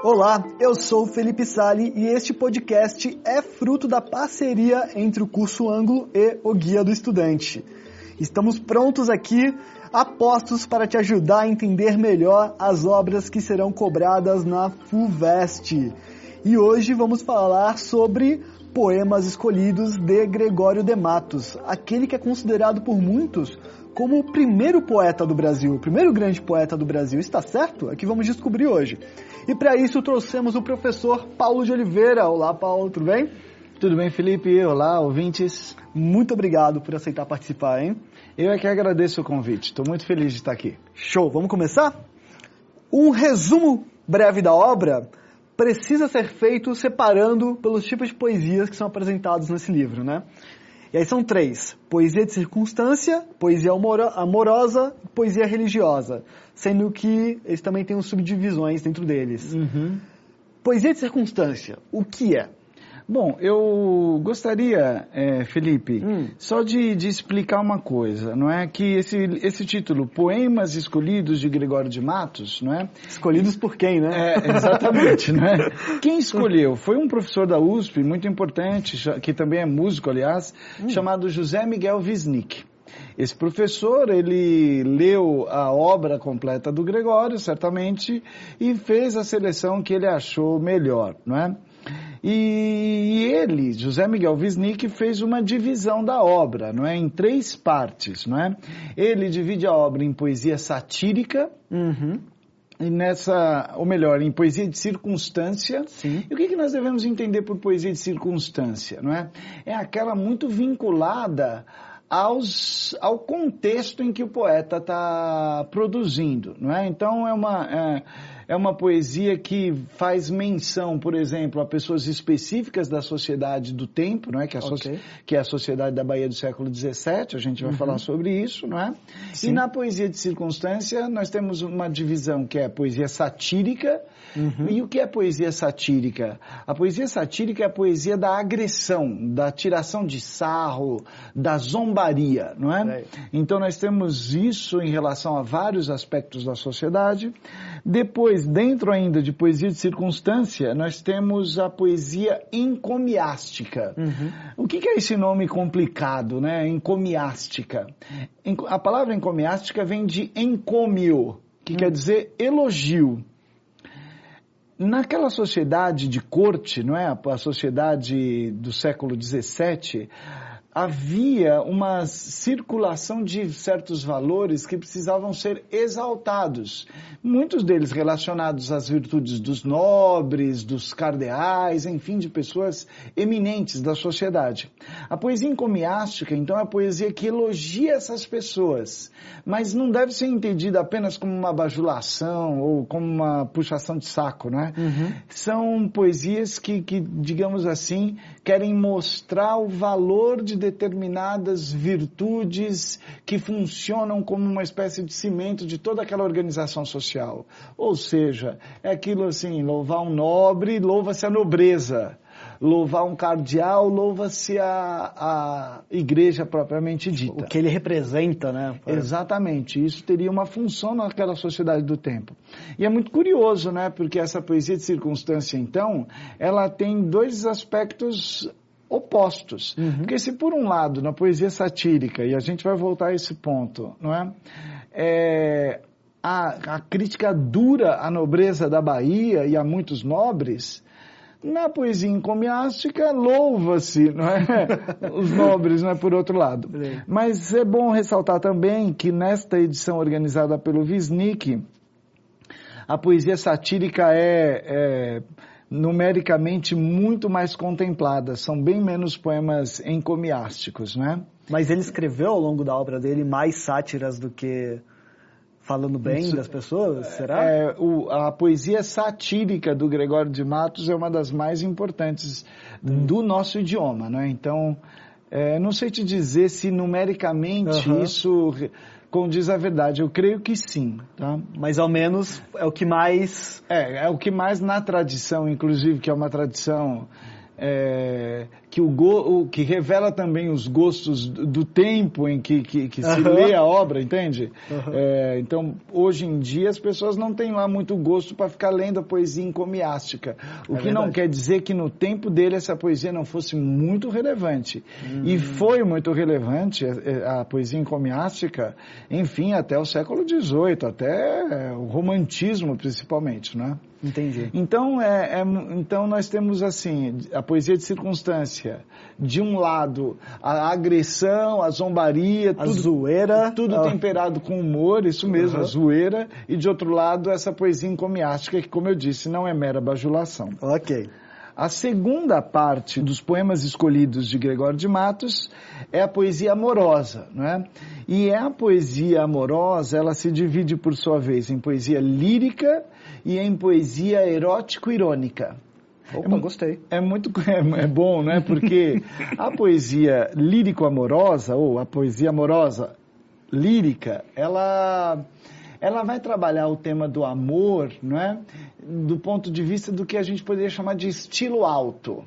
Olá, eu sou Felipe Sali e este podcast é fruto da parceria entre o curso Ângulo e o Guia do Estudante. Estamos prontos aqui, apostos para te ajudar a entender melhor as obras que serão cobradas na FUVEST. E hoje vamos falar sobre poemas escolhidos de Gregório de Matos, aquele que é considerado por muitos como o primeiro poeta do Brasil, o primeiro grande poeta do Brasil. Está certo? Aqui vamos descobrir hoje. E para isso trouxemos o professor Paulo de Oliveira. Olá, Paulo, tudo bem? Tudo bem, Felipe? Olá, ouvintes. Muito obrigado por aceitar participar, hein? Eu é que agradeço o convite. Estou muito feliz de estar aqui. Show, vamos começar? Um resumo breve da obra precisa ser feito separando pelos tipos de poesias que são apresentados nesse livro, né? E aí são três: poesia de circunstância, poesia amorosa e poesia religiosa. Sendo que eles também têm subdivisões dentro deles. Uhum. Poesia de circunstância, o que é? Bom, eu gostaria, é, Felipe, hum. só de, de, explicar uma coisa, não é? Que esse, esse título, Poemas Escolhidos de Gregório de Matos, não é? Escolhidos por quem, né? É, exatamente, não é? Quem escolheu? Foi um professor da USP, muito importante, que também é músico, aliás, hum. chamado José Miguel Wisnik. Esse professor, ele leu a obra completa do Gregório, certamente, e fez a seleção que ele achou melhor, não é? E ele, José Miguel Wisnik, fez uma divisão da obra, não é, em três partes, não é? Ele divide a obra em poesia satírica, uhum. e nessa, ou melhor, em poesia de circunstância. Sim. E o que, que nós devemos entender por poesia de circunstância, não é? É aquela muito vinculada aos, ao contexto em que o poeta está produzindo, não é? Então é uma é, é uma poesia que faz menção, por exemplo, a pessoas específicas da sociedade do tempo, não é? Que é a, okay. que é a sociedade da Bahia do século XVII, a gente vai uhum. falar sobre isso, não é? Sim. E na poesia de circunstância, nós temos uma divisão que é a poesia satírica, uhum. e o que é poesia satírica? A poesia satírica é a poesia da agressão, da tiração de sarro, da zombaria, não é? é. Então nós temos isso em relação a vários aspectos da sociedade. Depois, dentro ainda de poesia de circunstância, nós temos a poesia encomiástica. Uhum. O que, é esse nome complicado, né? Encomiástica. A palavra encomiástica vem de encômio, que uhum. quer dizer elogio. Naquela sociedade de corte, não é? A sociedade do século XVII, havia uma circulação de certos valores que precisavam ser exaltados. Muitos deles relacionados às virtudes dos nobres, dos cardeais, enfim, de pessoas eminentes da sociedade. A poesia encomiástica, então, é a poesia que elogia essas pessoas, mas não deve ser entendida apenas como uma bajulação ou como uma puxação de saco, né? Uhum. São poesias que, que, digamos assim, querem mostrar o valor de determinadas virtudes que funcionam como uma espécie de cimento de toda aquela organização social. Ou seja, é aquilo assim, louvar um nobre, louva-se a nobreza. Louvar um cardeal, louva-se a, a igreja propriamente dita. O que ele representa, né? Exatamente. Isso teria uma função naquela sociedade do tempo. E é muito curioso, né? Porque essa poesia de circunstância, então, ela tem dois aspectos opostos. Uhum. Porque se por um lado, na poesia satírica, e a gente vai voltar a esse ponto, não é? é a, a crítica dura à nobreza da Bahia e a muitos nobres, na poesia encomiástica, louva-se, não é? Os nobres, não é? Por outro lado. Mas é bom ressaltar também que nesta edição organizada pelo Wisnik, a poesia satírica é, é numericamente muito mais contempladas, são bem menos poemas encomiásticos, né? Mas ele escreveu ao longo da obra dele mais sátiras do que falando bem Isso, das pessoas, será? É, o, a poesia satírica do Gregório de Matos é uma das mais importantes hum. do nosso idioma, né? Então, é, não sei te dizer se numericamente uhum. isso condiz a verdade. Eu creio que sim, tá? Mas ao menos é o que mais... É, é o que mais na tradição, inclusive, que é uma tradição é, que o, go, o, que revela também os gostos do, tempo em que, que, que se lê a obra, entende? É, então, hoje em dia, as pessoas não têm lá muito gosto para ficar lendo a poesia encomiástica. O É que não verdade. quer dizer que no tempo dele essa poesia não fosse muito relevante. E foi muito relevante a, a poesia encomiástica, enfim, até o século XVIII, até eh, o romantismo principalmente, né? Entendi. Então, é, é- então nós temos assim a poesia de circunstância. De um lado, a agressão, a zombaria, A tudo, zoeira. tudo ah, temperado com humor, isso mesmo, Uhum. a zoeira. E de outro lado, essa poesia encomiástica, que, como eu disse, não é mera bajulação. Ok. A segunda parte dos poemas escolhidos de Gregório de Matos é a poesia amorosa, não é? E é a poesia amorosa, ela se divide por sua vez em poesia lírica e em poesia erótico-irônica. Opa, gostei. É muito é, é bom, né? Porque a poesia lírico-amorosa ou a poesia amorosa lírica, ela ela vai trabalhar o tema do amor, não é? Do ponto de vista do que a gente poderia chamar de estilo alto.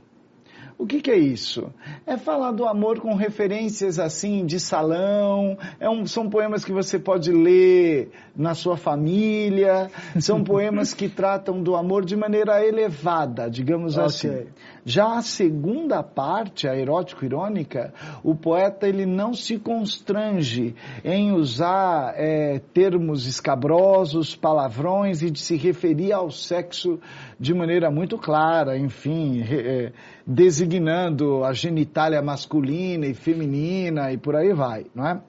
O que, que é isso? É falar do amor com referências assim de salão. É um- são poemas que você pode ler na sua família. São poemas que tratam do amor de maneira elevada, digamos Ok. assim. Já a segunda parte, a erótico-irônica, o poeta ele não se constrange em usar eh, termos escabrosos, palavrões e de se referir ao sexo de maneira muito clara, enfim, eh, designando a genitália masculina e feminina e por aí vai, não é?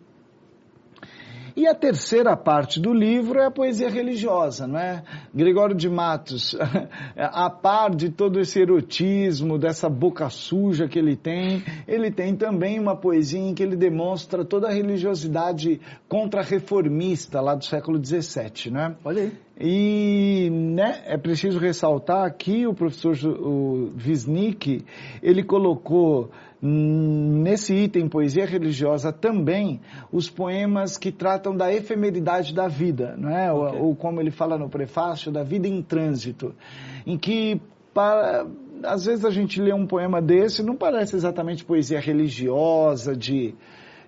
E a terceira parte do livro é a poesia religiosa, não é? Gregório de Matos, a par de todo esse erotismo, dessa boca suja que ele tem, ele tem também uma poesia em que ele demonstra toda a religiosidade contra-reformista lá do século XVII, né? Olha aí. E né, é preciso ressaltar aqui o professor o Wisnik, ele colocou nesse item poesia religiosa também os poemas que tratam da efemeridade da vida, não é? Ok. Ou, ou como ele fala no prefácio, da vida em trânsito, em que para às vezes a gente lê um poema desse, não parece exatamente poesia religiosa de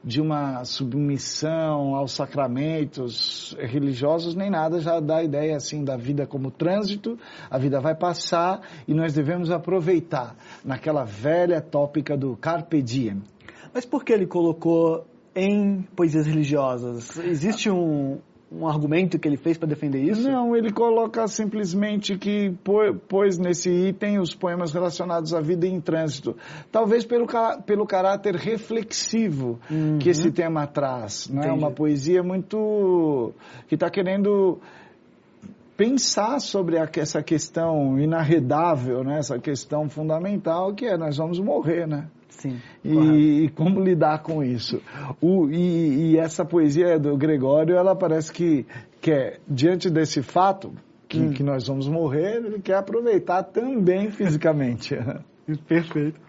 de uma submissão aos sacramentos religiosos, nem nada, já dá a ideia assim da vida como trânsito, a vida vai passar e nós devemos aproveitar naquela velha tópica do carpe diem. Mas por que ele colocou em poesias religiosas? Existe um, um argumento que ele fez para defender isso? Não, ele coloca simplesmente que pô- pôs nesse item os poemas relacionados à vida em trânsito. Talvez pelo, pelo caráter reflexivo Uhum. que esse tema traz. Não é uma poesia muito. que está querendo pensar sobre a- essa questão inarredável, né? essa questão fundamental que é nós vamos morrer, né? Sim. E, e como lidar com isso. O- e, e essa poesia do Gregório, ela parece que quer, diante desse fato, que, Hum. que nós vamos morrer, ele quer aproveitar também fisicamente. Perfeito.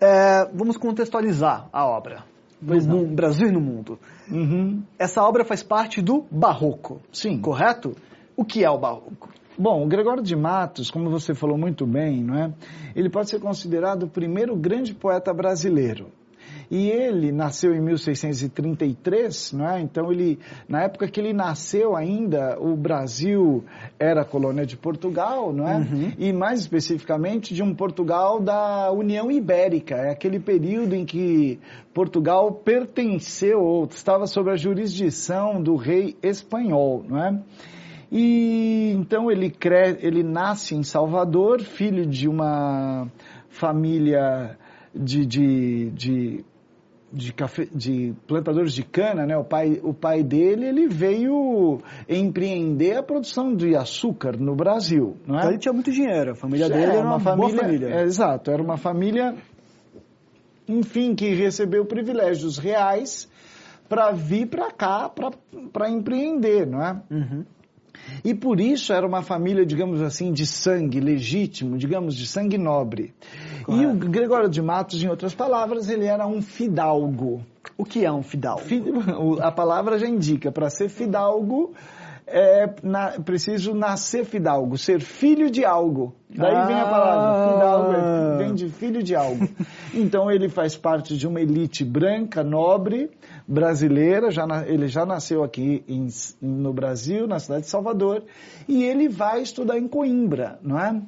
É, vamos contextualizar a obra. No Pois não. mu- Brasil e no mundo. Uhum. Essa obra faz parte do Barroco, Sim. correto? O que é o Barroco? Bom, o Gregório de Matos, como você falou muito bem, não é? Ele pode ser considerado o primeiro grande poeta brasileiro. E ele nasceu em 1633, não é? Então ele, na época que ele nasceu ainda, o Brasil era colônia de Portugal, não é? Uhum. E mais especificamente de um Portugal da União Ibérica, é aquele período em que Portugal pertenceu ou estava sob a jurisdição do rei espanhol, não é? E então ele, cre... ele nasce em Salvador, filho de uma família de, de, de, de, cafe... de plantadores de cana, né? O pai, o pai dele ele veio empreender a produção de açúcar no Brasil, não Então é? ele tinha muito dinheiro, a família É, dele era uma, boa família. é, exato, era uma família, enfim, que recebeu privilégios reais para vir para cá para empreender, não é? Uhum. E por isso era uma família, digamos assim, de sangue legítimo, digamos, de sangue nobre. E o. Gregório de Matos, em outras palavras, ele era um fidalgo. O que é um fidalgo? A palavra já indica, para ser fidalgo é na, preciso nascer fidalgo, ser filho de algo. Daí ah. vem a palavra, ah. fidalgo, vem de filho de algo. Então ele faz parte de uma elite branca, nobre, brasileira, já na, ele já nasceu aqui em, no Brasil, na cidade de Salvador, e ele vai estudar em Coimbra, não é?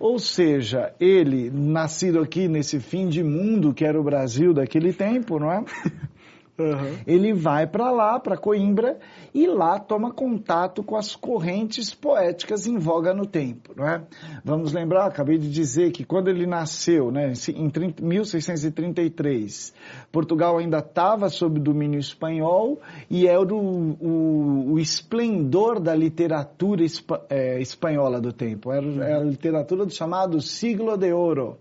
Ou seja, ele, nascido aqui nesse fim de mundo que era o Brasil daquele tempo, não é? Uhum. Ele vai para lá, para Coimbra, e lá toma contato com as correntes poéticas em voga no tempo. Não é? Vamos lembrar, acabei de dizer que quando ele nasceu, né, em 30, 1633, Portugal ainda estava sob domínio espanhol e era o, o, o esplendor da literatura espa, é, espanhola do tempo. Era, era a literatura do chamado siglo de ouro.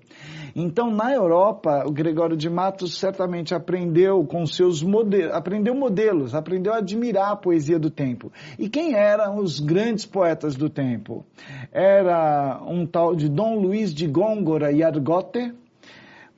Então, na Europa, o Gregório de Matos certamente aprendeu com seus modelos, aprendeu modelos, aprendeu a admirar a poesia do tempo. E quem eram os grandes poetas do tempo? Era um tal de Dom Luiz de Góngora e Argote,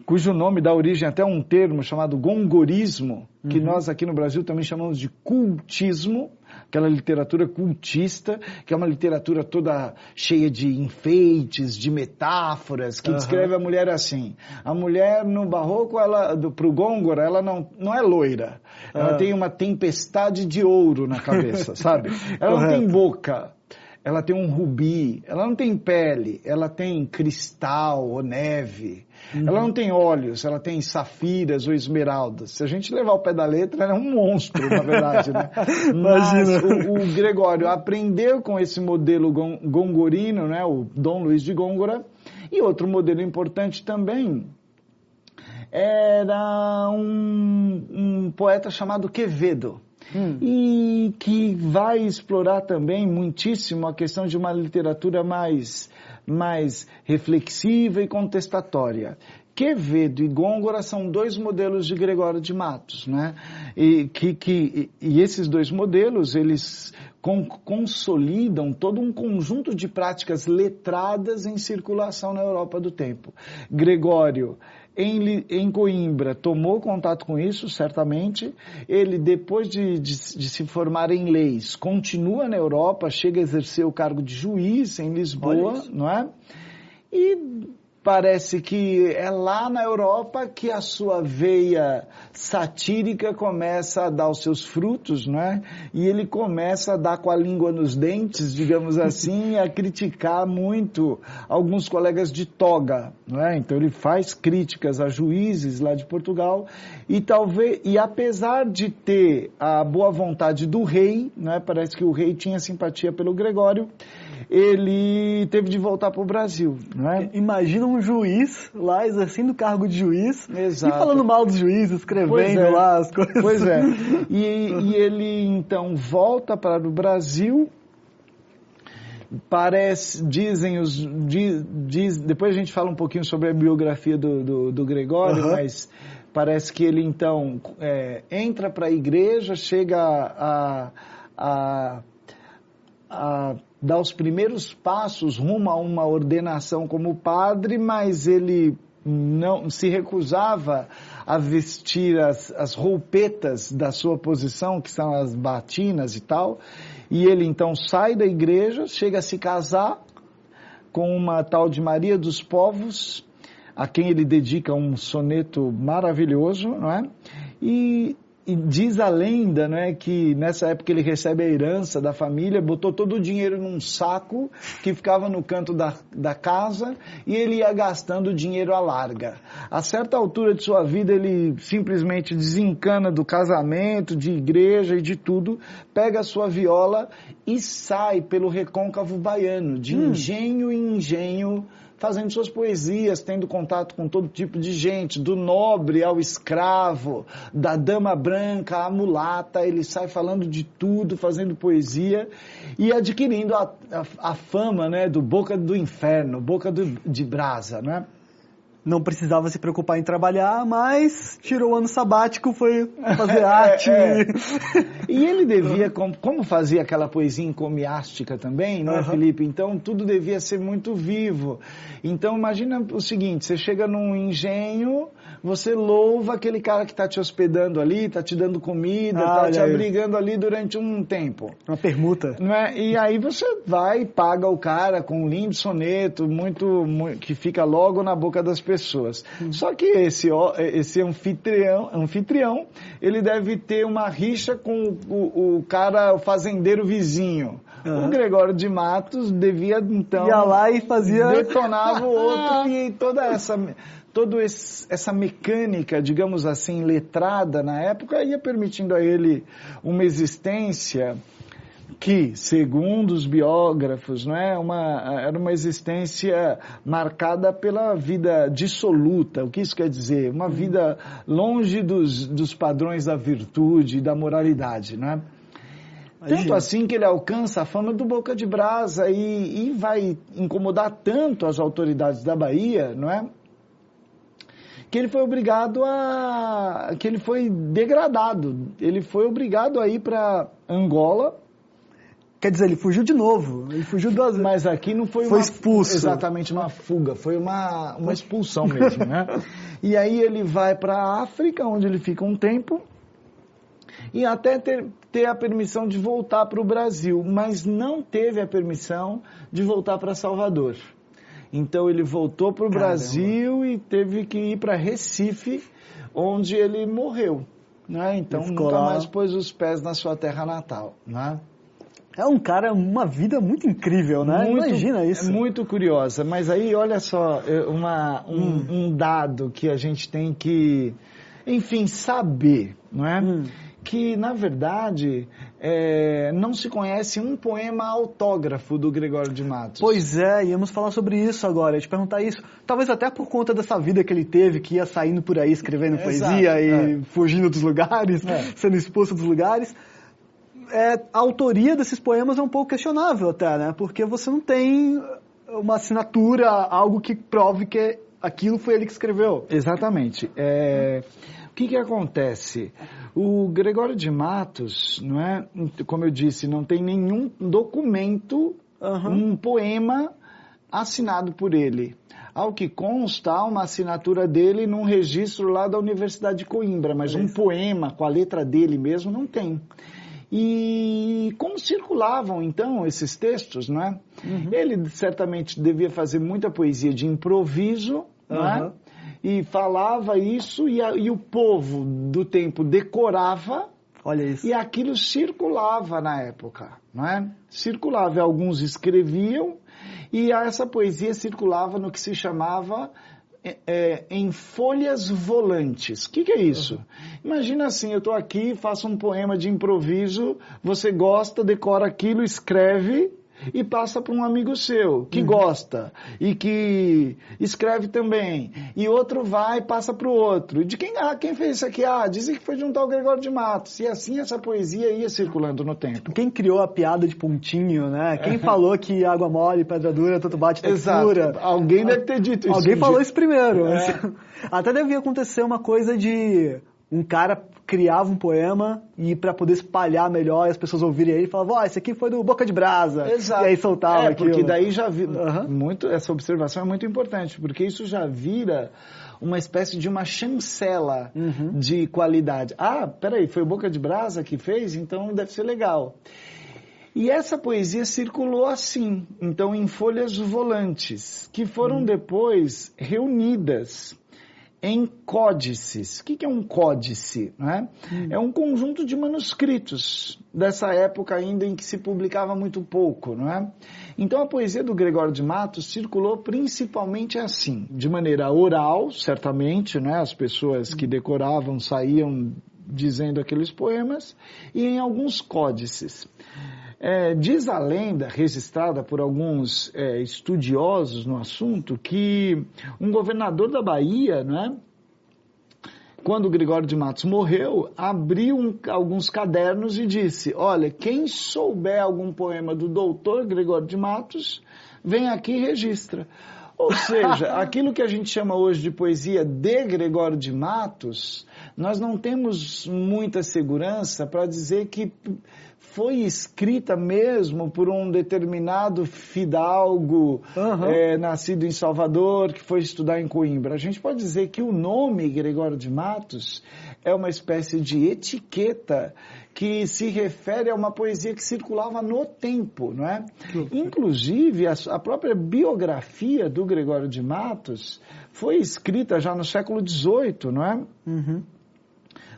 cujo nome dá origem até a um termo chamado gongorismo, que uhum. nós aqui no Brasil também chamamos de cultismo, aquela literatura cultista, que é uma literatura toda cheia de enfeites, de metáforas, que uhum. descreve a mulher assim. A mulher no barroco, ela, do, pro Gôngora, ela não, não é loira. Ela uhum. tem uma tempestade de ouro na cabeça, sabe? Ela não tem boca ela tem um rubi, ela não tem pele, ela tem cristal ou neve, uhum. ela não tem olhos, ela tem safiras ou esmeraldas. Se a gente levar o pé da letra, ela é um monstro, na verdade, né? Imagina. Mas o, o, Gregório aprendeu com esse modelo gongorino, né? O Dom Luiz de Gôngora, e outro modelo importante também era um, um poeta chamado Quevedo hum. e que vai explorar também muitíssimo a questão de uma literatura mais, mais reflexiva e contestatória. Quevedo e Gôngora são dois modelos de Gregório de Matos, né? E, que, que, e esses dois modelos, eles con consolidam todo um conjunto de práticas letradas em circulação na Europa do tempo. Gregório em, em Coimbra tomou contato com isso, certamente. Ele, depois de, de, de, se formar em leis, continua na Europa, chega a exercer o cargo de juiz em Lisboa, não é? E parece que é lá na Europa que a sua veia satírica começa a dar os seus frutos, não é? E ele começa a dar com a língua nos dentes, digamos assim, a criticar muito alguns colegas de toga, não é? Então ele faz críticas a juízes lá de Portugal e talvez e apesar de ter a boa vontade do rei, não é? Parece que o rei tinha simpatia pelo Gregório ele teve de voltar para o Brasil. Não é? Imagina um juiz lá exercendo o cargo de juiz Exato. e falando mal dos juízes, escrevendo é. lá as coisas. Pois é. E, e ele então volta para o Brasil parece, dizem os, diz, diz, depois a gente fala um pouquinho sobre a biografia do, do, do Gregório, uhum. mas parece que ele então é, entra para a igreja, chega a, a, a dar os primeiros passos rumo a uma ordenação como padre, mas ele não se recusava a vestir as, as roupetas da sua posição, que são as batinas e tal, e ele então sai da igreja, chega a se casar com uma tal de Maria dos Povos, a quem ele dedica um soneto maravilhoso, não é? E e diz a lenda, né, que nessa época ele recebe a herança da família, botou todo o dinheiro num saco que ficava no canto da, da casa e ele ia gastando o dinheiro à larga. A certa altura de sua vida ele simplesmente desencana do casamento, de igreja e de tudo, pega a sua viola e sai pelo recôncavo baiano, de hum. engenho em engenho, fazendo suas poesias, tendo contato com todo tipo de gente, do nobre ao escravo, da dama branca à mulata, ele sai falando de tudo, fazendo poesia e adquirindo a, a, a fama né, do Boca do Inferno, Boca do, de Brasa, né? Não precisava se preocupar em trabalhar, mas tirou o ano sabático, foi fazer arte. É, é. E ele devia, como, como fazia aquela poesia encomiástica também, não é, Felipe? Então tudo devia ser muito vivo. Então imagina o seguinte, você chega num engenho, você louva aquele cara que está te hospedando ali, está te dando comida, está ah, te abrigando ali durante um tempo. Uma permuta. Não é? E aí você vai e paga o cara com um lindo soneto, muito, muito que fica logo na boca das pessoas pessoas. Só que esse, esse anfitrião, anfitrião, ele deve ter uma rixa com o, o cara, o fazendeiro vizinho. Uhum. O Gregório de Matos devia, então... Ia lá e fazia... Detonava o outro e toda essa toda essa mecânica, digamos assim, letrada na época, ia permitindo a ele uma existência que, segundo os biógrafos, não é uma, era uma existência marcada pela vida dissoluta. O que isso quer dizer? Uma vida longe dos, dos padrões da virtude e da moralidade, não é? Tanto assim que ele alcança a fama do Boca de Brasa e, e vai incomodar tanto as autoridades da Bahia, não é? que ele foi obrigado a. que ele foi degradado. Ele foi obrigado a ir para Angola Quer dizer, ele fugiu de novo. Ele fugiu duas vezes. Mas aqui não foi, foi uma, expulso. exatamente uma fuga, foi uma, uma expulsão mesmo, né? E aí ele vai para a África, onde ele fica um tempo, e até ter, ter a permissão de voltar para o Brasil, mas não teve a permissão de voltar para Salvador. Então ele voltou para o Brasil e teve que ir para Recife, onde ele morreu. Né? Então nunca lá. mais pôs os pés na sua terra natal. Né? É um cara, uma vida muito incrível, né? Muito, Imagina isso. É muito curiosa. Mas aí, olha só, é, uma, um, hum. um dado que a gente tem que, enfim, saber, não é? Hum. Que, na verdade, é, não se conhece um poema autógrafo do Gregório de Matos. Pois é, íamos falar sobre isso agora, te perguntar isso. Talvez até por conta dessa vida que ele teve, que ia saindo por aí escrevendo poesia e é. fugindo dos lugares, é. sendo expulso dos lugares é, a autoria desses poemas é um pouco questionável até, né? Porque você não tem uma assinatura, algo que prove que aquilo foi ele que escreveu. Exatamente. É, o que, que acontece? O Gregório de Matos, não é? Como eu disse, não tem nenhum documento, uhum. um poema assinado por ele. Ao que consta, uma assinatura dele num registro lá da Universidade de Coimbra, mas um poema com a letra dele mesmo não tem. E como circulavam então esses textos, não é? Uhum. Ele certamente devia fazer muita poesia de improviso, não uhum. é? E falava isso e, a, e o povo do tempo decorava Olha isso. E aquilo circulava na época, não é? Circulava, alguns escreviam e essa poesia circulava no que se chamava é, é, em folhas volantes. O que, que, é isso? Uhum. Imagina assim, eu estou aqui, faço um poema de improviso, você gosta, decora aquilo, escreve e passa para um amigo seu que uhum. gosta e que escreve também. E outro vai e passa para o outro. De quem, ah, quem fez isso aqui? Ah, dizem que foi de um tal Gregório de Matos. E assim essa poesia ia circulando no tempo. Quem criou a piada de pontinho, né? Quem falou que água mole, pedra dura, tanto bate, textura? Alguém deve ter dito isso. Alguém falou isso primeiro. É. Até devia acontecer uma coisa de um cara criava um poema e para poder espalhar melhor as pessoas ouvirem ele falavam, ó, oh, esse aqui foi do Boca de Brasa. Exato. E aí soltava é, aquilo. porque daí já vi... Uhum. muito essa observação é muito importante, porque isso já vira uma espécie de uma chancela uhum. de qualidade. Ah, peraí, foi o Boca de Brasa que fez, então deve ser legal. E essa poesia circulou assim, então em folhas volantes, que foram uhum. depois reunidas em códices. O que é um códice? Né? Hum. É um conjunto de manuscritos dessa época ainda em que se publicava muito pouco. Não é? Então a poesia do Gregório de Matos circulou principalmente assim, de maneira oral, certamente, né? as pessoas que decoravam saíam dizendo aqueles poemas, e em alguns códices. É, diz a lenda, registrada por alguns é, estudiosos no assunto, que um governador da Bahia, né, quando Gregório de Matos morreu, abriu um, alguns cadernos e disse: Olha, quem souber algum poema do doutor Gregório de Matos, vem aqui e registra. Ou seja, aquilo que a gente chama hoje de poesia de Gregório de Matos, nós não temos muita segurança para dizer que foi escrita mesmo por um determinado fidalgo Aham. é, nascido em Salvador, que foi estudar em Coimbra. A gente pode dizer que o nome Gregório de Matos é uma espécie de etiqueta que se refere a uma poesia que circulava no tempo, não é? Inclusive, a, a própria biografia do Gregório de Matos foi escrita já no século XVIII, não é? Uhum.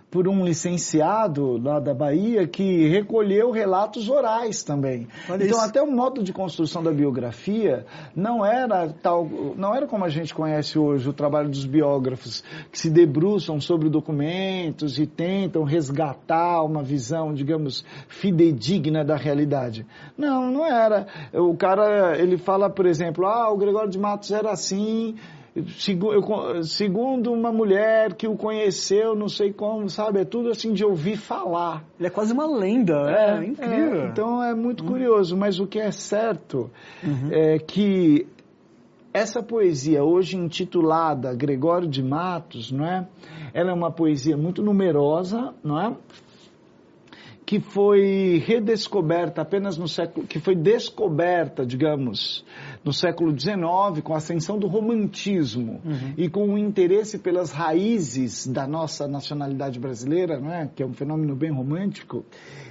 Por um licenciado lá da Bahia que recolheu relatos orais também. Olha então isso. até o modo de construção da biografia não era tal, não era como a gente conhece hoje o trabalho dos biógrafos que se debruçam sobre documentos e tentam resgatar uma visão, digamos, fidedigna da realidade. Não, não era. O cara, ele fala, por exemplo, ah, o Gregório de Matos era assim, segundo uma mulher que o conheceu, não sei como, sabe? É tudo assim de ouvir falar. Ele é quase uma lenda, é, incrível. é, então é muito curioso, mas o que é certo Uhum. é que essa poesia hoje intitulada Gregório de Matos, não é? Ela é uma poesia muito numerosa, não é? Que foi redescoberta apenas no século, que foi descoberta, digamos, no século XIX com a ascensão do romantismo e com o interesse pelas raízes da nossa nacionalidade brasileira, não é? Que é um fenômeno bem romântico.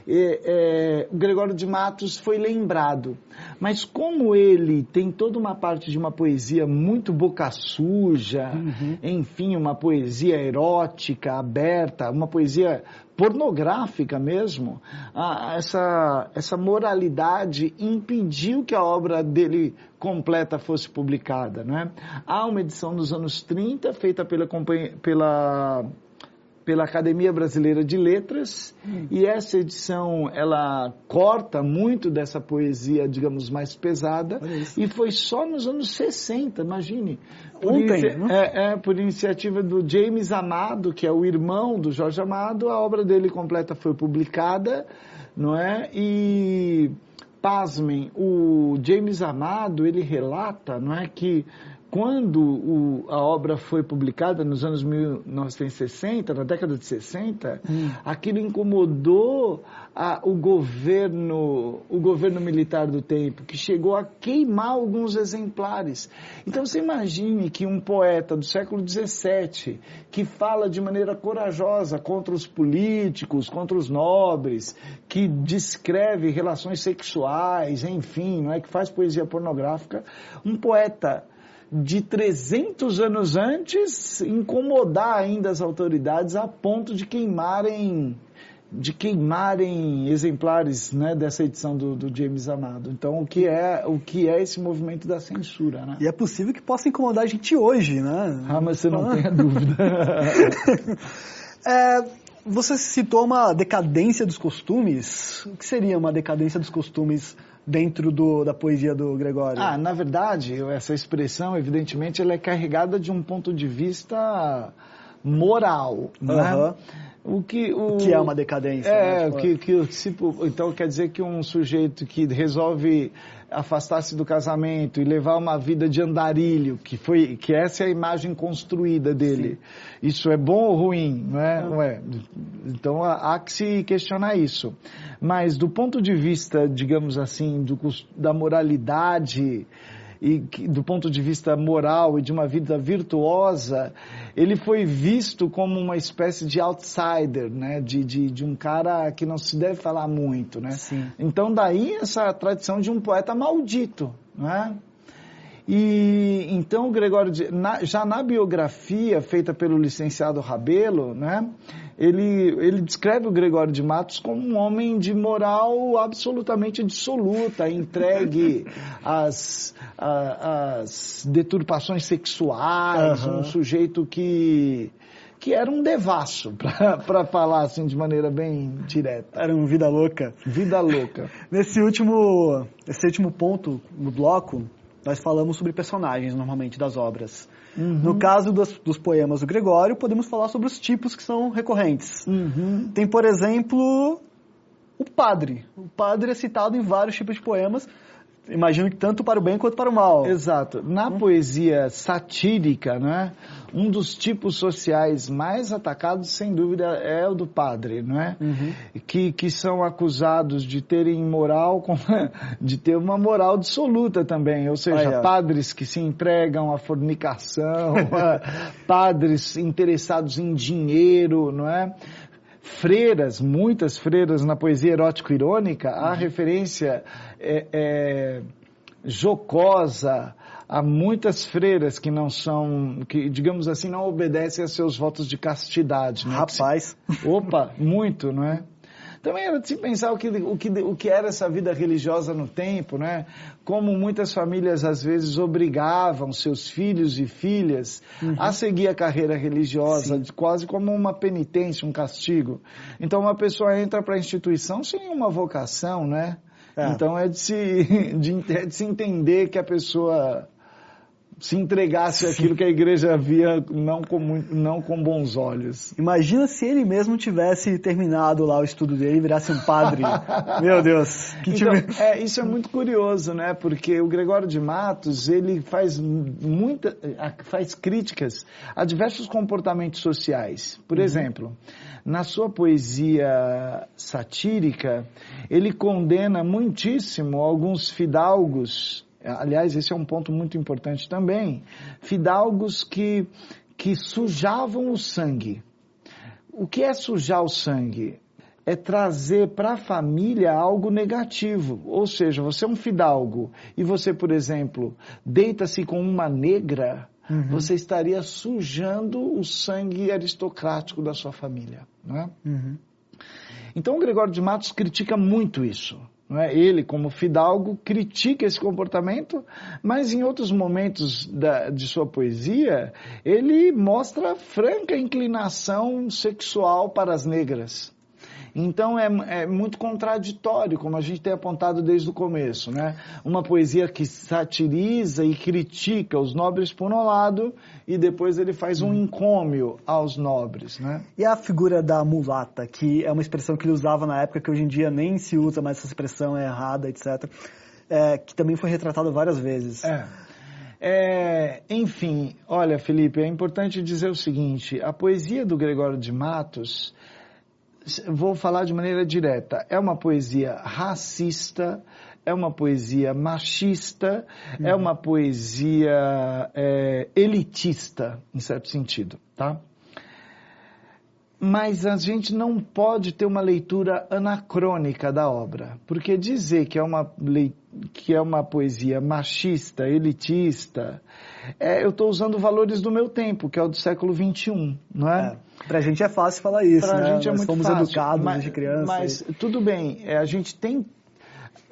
E, é, o Gregório de Matos foi lembrado, mas como ele tem toda uma parte de uma poesia muito boca suja, enfim, uma poesia erótica, aberta, uma poesia pornográfica mesmo, ah, essa, essa moralidade impediu que a obra dele completa fosse publicada. Né? Há uma edição dos anos 30 feita pela, pela, pela Academia Brasileira de Letras e essa edição ela corta muito dessa poesia, digamos, mais pesada e foi só nos anos 60, imagine. Por Ontem, né? é, é, por iniciativa do James Amado, que é o irmão do Jorge Amado, a obra dele completa foi publicada, não é? E pasmem, o James Amado, ele relata, não é, que quando o- a obra foi publicada nos anos 1960, na década de 60, aquilo incomodou a- o governo, o governo militar do tempo, que chegou a queimar alguns exemplares. Então você imagine que um poeta do século XVII, que fala de maneira corajosa contra os políticos, contra os nobres, que descreve relações sexuais, enfim, não é que faz poesia pornográfica, um poeta de 300 anos antes incomodar ainda as autoridades a ponto de queimarem de queimarem exemplares né, dessa edição do, do James Amado. Então, o que é o que é esse movimento da censura, né? E é possível que possa incomodar a gente hoje, né? Ah, mas você não tenha dúvida. É, você citou uma decadência dos costumes. O que seria uma decadência dos costumes dentro do- da poesia do Gregório? Ah, na verdade, essa expressão, evidentemente, ela é carregada de um ponto de vista moral, não é? O que, o, que é uma decadência, É, né? Tipo, que, que, tipo, então quer dizer que um sujeito que resolve afastar-se do casamento e levar uma vida de andarilho, que foi, que essa é a imagem construída dele. Isso é bom ou ruim, não é? Não é. Então há, há que se questionar isso. Mas do ponto de vista, digamos assim, do, da moralidade e que, do ponto de vista moral e de uma vida virtuosa, ele foi visto como uma espécie de outsider, né? De, de, de um cara que não se deve falar muito, né? Sim. Então daí essa tradição de um poeta maldito, né? E então Gregório, de- na- já na biografia feita pelo licenciado Rabelo, né, ele, ele descreve o Gregório de Matos como um homem de moral absolutamente dissoluta, entregue às, às deturpações sexuais, Aham. um sujeito que, que era um devasso, para falar assim de maneira bem direta. Era uma vida louca. Vida louca. Nesse último, nesse último ponto no bloco, nós falamos sobre personagens, normalmente, das obras. No caso dos, dos poemas do Gregório, podemos falar sobre os tipos que são recorrentes. Uhum. Tem, por exemplo, o padre. O padre é citado em vários tipos de poemas. Imagino que tanto para o bem quanto para o mal. Exato. Na hum. poesia satírica, né, um dos tipos sociais mais atacados, sem dúvida, é o do padre, não é? Uhum. Que, que são acusados de terem moral, de ter uma moral absoluta também, ou seja, padres que se entregam à fornicação, padres interessados em dinheiro, não é? Freiras, muitas freiras na poesia erótico-irônica, há uhum. referência é, é, jocosa a muitas freiras que não são, que digamos assim, não obedecem a seus votos de castidade. Né? Rapaz. Opa, muito, não é? Também era de se pensar o que, o, que, o que era essa vida religiosa no tempo, né? Como muitas famílias às vezes obrigavam seus filhos e filhas uhum. a seguir a carreira religiosa, Sim. quase como uma penitência, um castigo. Então uma pessoa entra para a instituição sem uma vocação, né? É. Então é de se, de, é de se entender que a pessoa se entregasse aquilo que a igreja via não com, não com bons olhos. Imagina se ele mesmo tivesse terminado lá o estudo dele e virasse um padre. Meu Deus. Que então, é, isso é muito curioso, né? Porque o Gregório de Matos, ele faz muita, faz críticas a diversos comportamentos sociais. Por uhum. exemplo, na sua poesia satírica, ele condena muitíssimo alguns fidalgos aliás, esse é um ponto muito importante também, fidalgos que, que sujavam o sangue. O que é sujar o sangue? É trazer para a família algo negativo. Ou seja, você é um fidalgo e você, por exemplo, deita-se com uma negra, uhum. você estaria sujando o sangue aristocrático da sua família. Não é? Uhum. Então, o Gregório de Matos critica muito isso. É? Ele, como fidalgo, critica esse comportamento, mas em outros momentos da, de sua poesia, ele mostra franca inclinação sexual para as negras. Então é, é, muito contraditório, como a gente tem apontado desde o começo, né? Uma poesia que satiriza e critica os nobres por um lado e depois ele faz um encômio aos nobres, né? E a figura da mulata, que é uma expressão que ele usava na época, que hoje em dia nem se usa mais essa expressão, é errada, etc. É, que também foi retratada várias vezes. É. É, enfim, olha, Felipe, é importante dizer o seguinte: a poesia do Gregório de Matos vou falar de maneira direta, é uma poesia racista, é uma poesia machista, é uhum. é uma poesia é, elitista, em certo sentido, tá? Mas a gente não pode ter uma leitura anacrônica da obra, porque dizer que é uma, que é uma poesia machista, elitista, é, eu estou usando valores do meu tempo, que é o do século XXI, não é? é Para a gente é fácil falar isso, pra né? gente é Nós muito fomos fácil, educados mas, desde criança. Mas e... tudo bem, é, a gente tem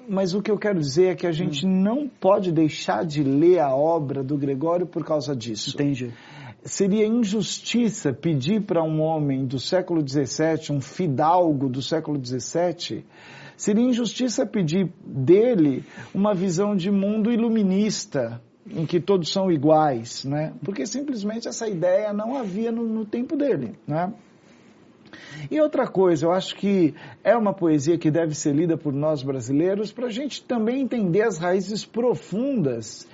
mas o que eu quero dizer é que a gente hum. não pode deixar de ler a obra do Gregório por causa disso. Entendi seria injustiça pedir para um homem do século XVII, um fidalgo do século XVII, seria injustiça pedir dele uma visão de mundo iluminista, em que todos são iguais, né? Porque simplesmente essa ideia não havia no, no tempo dele, né? E outra coisa, eu acho que é uma poesia que deve ser lida por nós brasileiros para a gente também entender as raízes profundas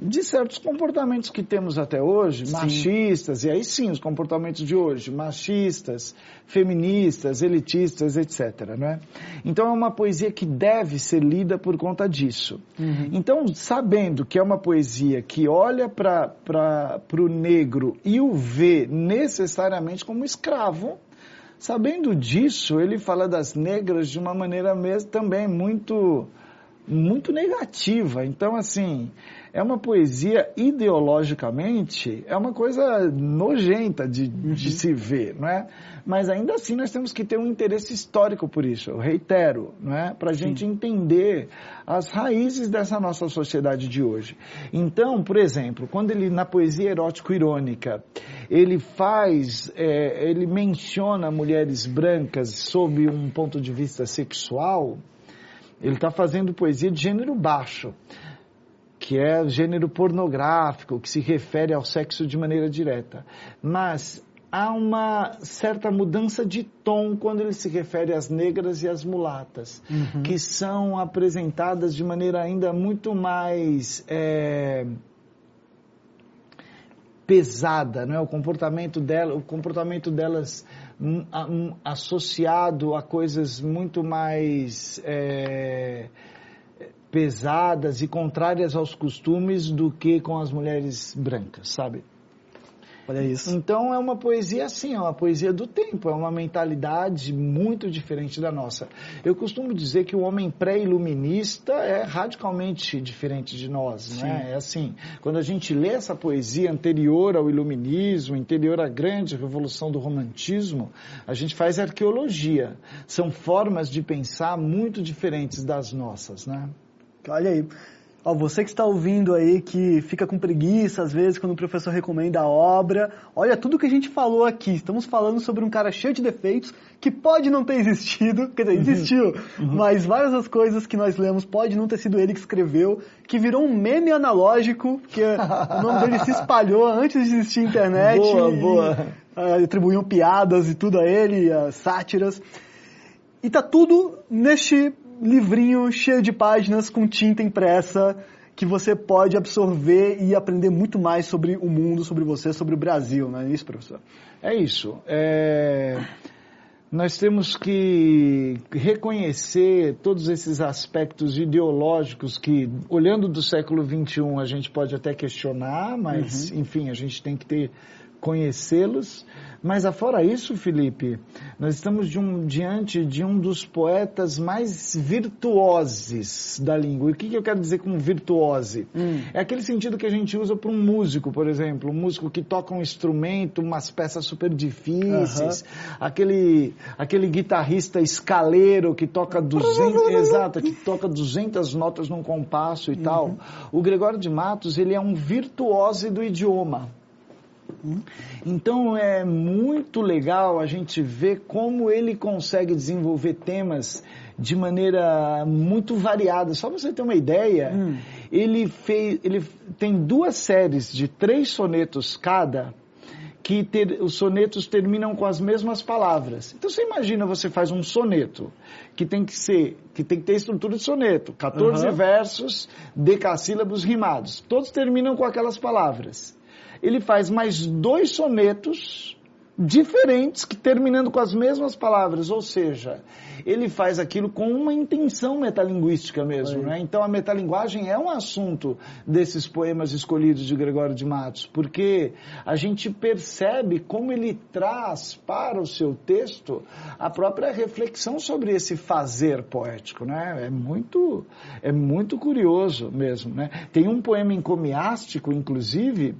de certos comportamentos que temos até hoje, sim. machistas, e aí sim, os comportamentos de hoje, machistas, feministas, elitistas, etc. Né? Então é uma poesia que deve ser lida por conta disso. Uhum. Então, sabendo que é uma poesia que olha para o negro e o vê necessariamente como escravo, sabendo disso, ele fala das negras de uma maneira mesmo também muito muito negativa. Então, assim, é uma poesia ideologicamente, é uma coisa nojenta de, uhum. de se ver, não é? Mas ainda assim nós temos que ter um interesse histórico por isso, eu reitero, não é? Para a gente entender as raízes dessa nossa sociedade de hoje. Então, por exemplo, quando ele, na poesia erótico-irônica, ele faz, é, ele menciona mulheres brancas sob um ponto de vista sexual, ele está fazendo poesia de gênero baixo que é gênero pornográfico, que se refere ao sexo de maneira direta. Mas há uma certa mudança de tom quando ele se refere às negras e às mulatas, uhum. que são apresentadas de maneira ainda muito mais é, pesada, não é? O comportamento dela, o comportamento delas um, um, associado a coisas muito mais é, pesadas e contrárias aos costumes do que com as mulheres brancas, sabe? Olha isso. Então é uma poesia assim, é uma poesia do tempo, é uma mentalidade muito diferente da nossa. Eu costumo dizer que o homem pré-iluminista é radicalmente diferente de nós, né? É assim, quando a gente lê essa poesia anterior ao iluminismo, anterior à grande revolução do romantismo, a gente faz arqueologia. São formas de pensar muito diferentes das nossas, né? Olha aí. Ó, você que está ouvindo aí, que fica com preguiça às vezes quando o professor recomenda a obra, olha tudo que a gente falou aqui. Estamos falando sobre um cara cheio de defeitos, que pode não ter existido, quer dizer, uhum. existiu, uhum. mas várias das coisas que nós lemos pode não ter sido ele que escreveu, que virou um meme analógico, porque o nome dele se espalhou antes de existir internet. Boa, e, boa. Uh, atribuíam piadas e tudo a ele, uh, sátiras. E tá tudo neste livrinho cheio de páginas com tinta impressa que você pode absorver e aprender muito mais sobre o mundo, sobre você, sobre o Brasil, não é isso, professor? É isso. É... Nós temos que reconhecer todos esses aspectos ideológicos que, olhando do século XXI, a gente pode até questionar, mas, uhum. enfim, a gente tem que ter conhecê-los. Mas afora isso, Felipe, nós estamos de um, diante de um dos poetas mais virtuosos da língua. E o que, que eu quero dizer com virtuose? Hum. É aquele sentido que a gente usa para um músico, por exemplo, um músico que toca um instrumento, umas peças super difíceis, aquele, aquele guitarrista escaleiro que toca 200, exato, que toca 200 notas num compasso e uhum. tal. O Gregório de Matos, ele é um virtuose do idioma. Então é muito legal a gente ver como ele consegue desenvolver temas de maneira muito variada. Só para você ter uma ideia, hum. ele fez, ele tem duas séries de três sonetos cada que ter, os sonetos terminam com as mesmas palavras. Então você imagina, você faz um soneto que tem que ser, que tem que ter estrutura de soneto, 14 uhum. versos, decassílabos rimados. Todos terminam com aquelas palavras ele faz mais dois sonetos diferentes que terminando com as mesmas palavras, ou seja, ele faz aquilo com uma intenção metalinguística mesmo, né? Então a metalinguagem é um assunto desses poemas escolhidos de Gregório de Matos, porque a gente percebe como ele traz para o seu texto a própria reflexão sobre esse fazer poético, né? É muito é muito curioso mesmo, né? Tem um poema encomiástico, inclusive,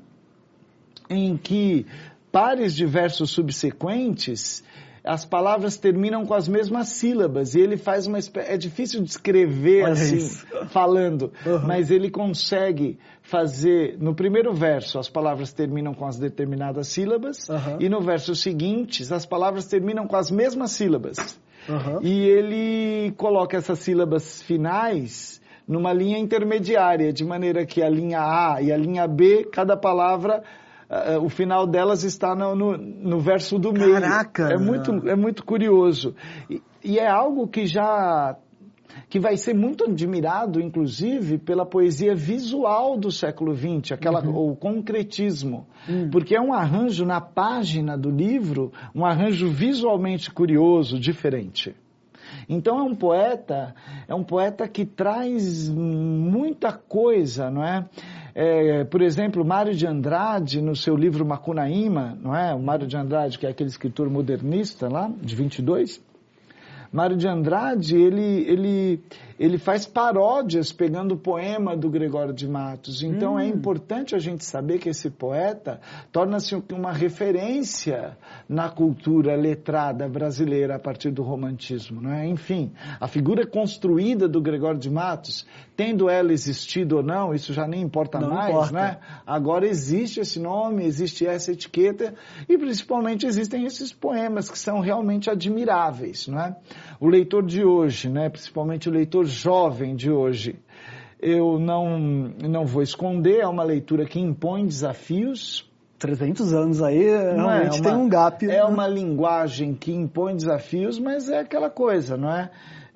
em que pares de versos subsequentes as palavras terminam com as mesmas sílabas e ele faz uma espécie, é difícil de escrever Olha assim isso. falando, uhum. mas ele consegue fazer no primeiro verso as palavras terminam com as determinadas sílabas uhum. e no verso seguinte as palavras terminam com as mesmas sílabas. Uhum. E ele coloca essas sílabas finais numa linha intermediária, de maneira que a linha A e a linha B, cada palavra uh, o final delas está no, no, no verso do meio. Caraca! É muito, é muito curioso. E, e é algo que já que vai ser muito admirado, inclusive, pela poesia visual do século XX, aquela, uhum. o concretismo, uhum. porque é um arranjo na página do livro, um arranjo visualmente curioso, diferente. Então é um poeta, é um poeta que traz muita coisa, não é? É, por exemplo, Mário de Andrade, no seu livro Macunaíma, não é? O Mário de Andrade, que é aquele escritor modernista lá, de 22, Mário de Andrade, ele, ele, ele faz paródias pegando o poema do Gregório de Matos. Então é hum. é importante a gente saber que esse poeta torna-se uma referência na cultura letrada brasileira a partir do romantismo. Não é? Enfim, a figura construída do Gregório de Matos, tendo ela existido ou não, isso já nem importa não mais. Importa. Né? Agora existe esse nome, existe essa etiqueta e principalmente existem esses poemas que são realmente admiráveis. Não é? O leitor de hoje, né, principalmente o leitor jovem de hoje, eu não, não vou esconder, é uma leitura que impõe desafios, 300 anos aí, não é realmente é uma, tem um gap. É né? uma linguagem que impõe desafios, mas é aquela coisa, não é?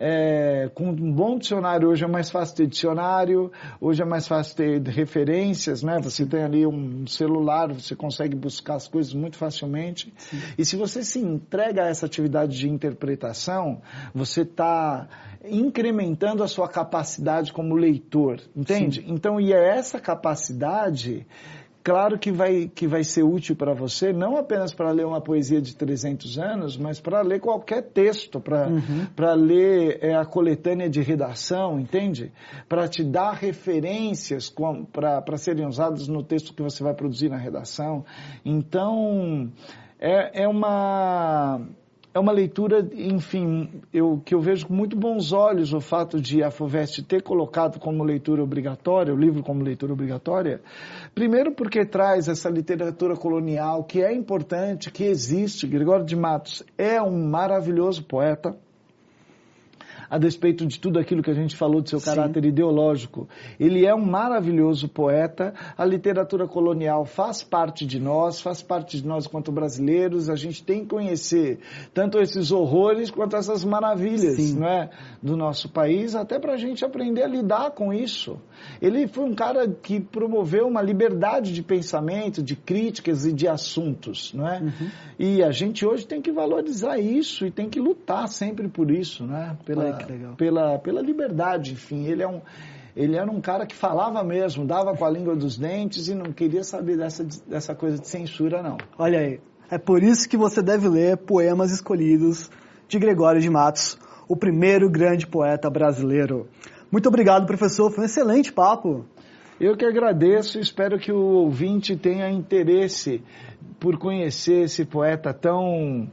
É, com um bom dicionário, hoje é mais fácil ter dicionário, hoje é mais fácil ter referências, né? Você tem ali um celular, você consegue buscar as coisas muito facilmente. Sim. E se você se entrega a essa atividade de interpretação, você está incrementando a sua capacidade como leitor, entende? Sim. Então, e é essa capacidade Claro que vai, que vai ser útil para você, não apenas para ler uma poesia de 300 anos, mas para ler qualquer texto, para uhum. ler é, a coletânea de redação, entende? Para te dar referências para serem usadas no texto que você vai produzir na redação. Então, é, é uma é uma leitura, enfim, eu, que eu vejo com muito bons olhos o fato de a FUVEST ter colocado como leitura obrigatória, o livro como leitura obrigatória, primeiro porque traz essa literatura colonial que é importante, que existe. Gregório de Matos é um maravilhoso poeta, a despeito de tudo aquilo que a gente falou de seu caráter Sim. ideológico. Ele é um maravilhoso poeta, a literatura colonial faz parte de nós, faz parte de nós quanto brasileiros, a gente tem que conhecer tanto esses horrores quanto essas maravilhas Sim. não é, do nosso país, até para a gente aprender a lidar com isso. Ele foi um cara que promoveu uma liberdade de pensamento, de críticas e de assuntos, não é? Uhum. E a gente hoje tem que valorizar isso e tem que lutar sempre por isso, não é? Pela, pela, pela liberdade, enfim. Ele é um ele era um cara que falava mesmo, dava com a língua dos dentes e não queria saber dessa, dessa coisa de censura, não. Olha aí, é por isso que você deve ler Poemas Escolhidos de Gregório de Matos, o primeiro grande poeta brasileiro. Muito obrigado, professor, foi um excelente papo. Eu que agradeço, espero que o ouvinte tenha interesse por conhecer esse poeta tão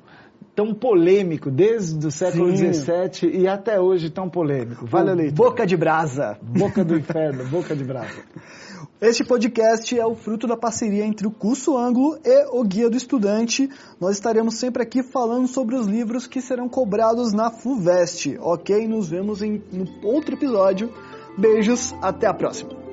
tão polêmico, desde o século XVII e até hoje tão polêmico. Vale a leitura. Boca de brasa. Boca do inferno, boca de brasa. Este podcast é o fruto da parceria entre o Curso Ângulo e o Guia do Estudante. Nós estaremos sempre aqui falando sobre os livros que serão cobrados na FUVEST, ok? Nos vemos em um outro episódio. Beijos, até a próxima.